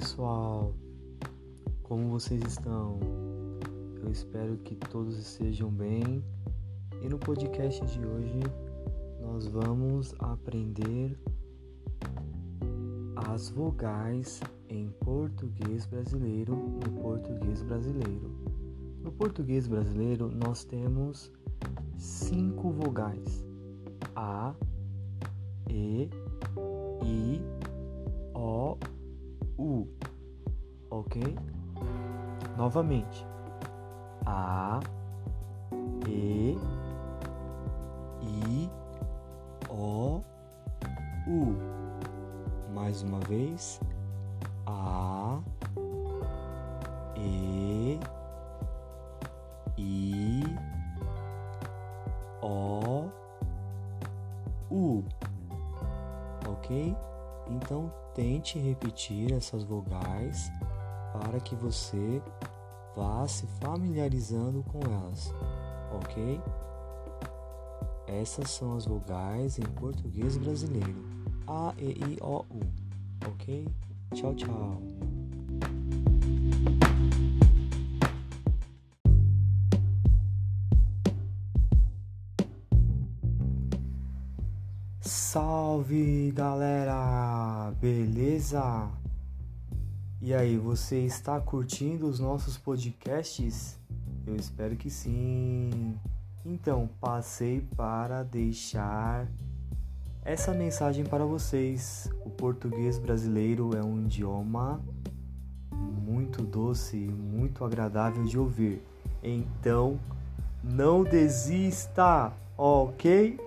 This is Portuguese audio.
pessoal, como vocês estão? Eu espero que todos estejam bem. E no podcast de hoje nós vamos aprender as vogais em português brasileiro no português brasileiro. No português brasileiro nós temos cinco vogais: A, E, Ok? Novamente. A, E, I, O, U. Mais uma vez. A, E, I, O, U. Ok? Então tente repetir essas vogais para que você vá se familiarizando com elas, ok? Essas são as vogais em português brasileiro: A, E, I, O, U, ok? Tchau, tchau. Salve galera, beleza? E aí, você está curtindo os nossos podcasts? Eu espero que sim. Então, passei para deixar essa mensagem para vocês. O português brasileiro é um idioma muito doce, muito agradável de ouvir. Então, não desista, ok?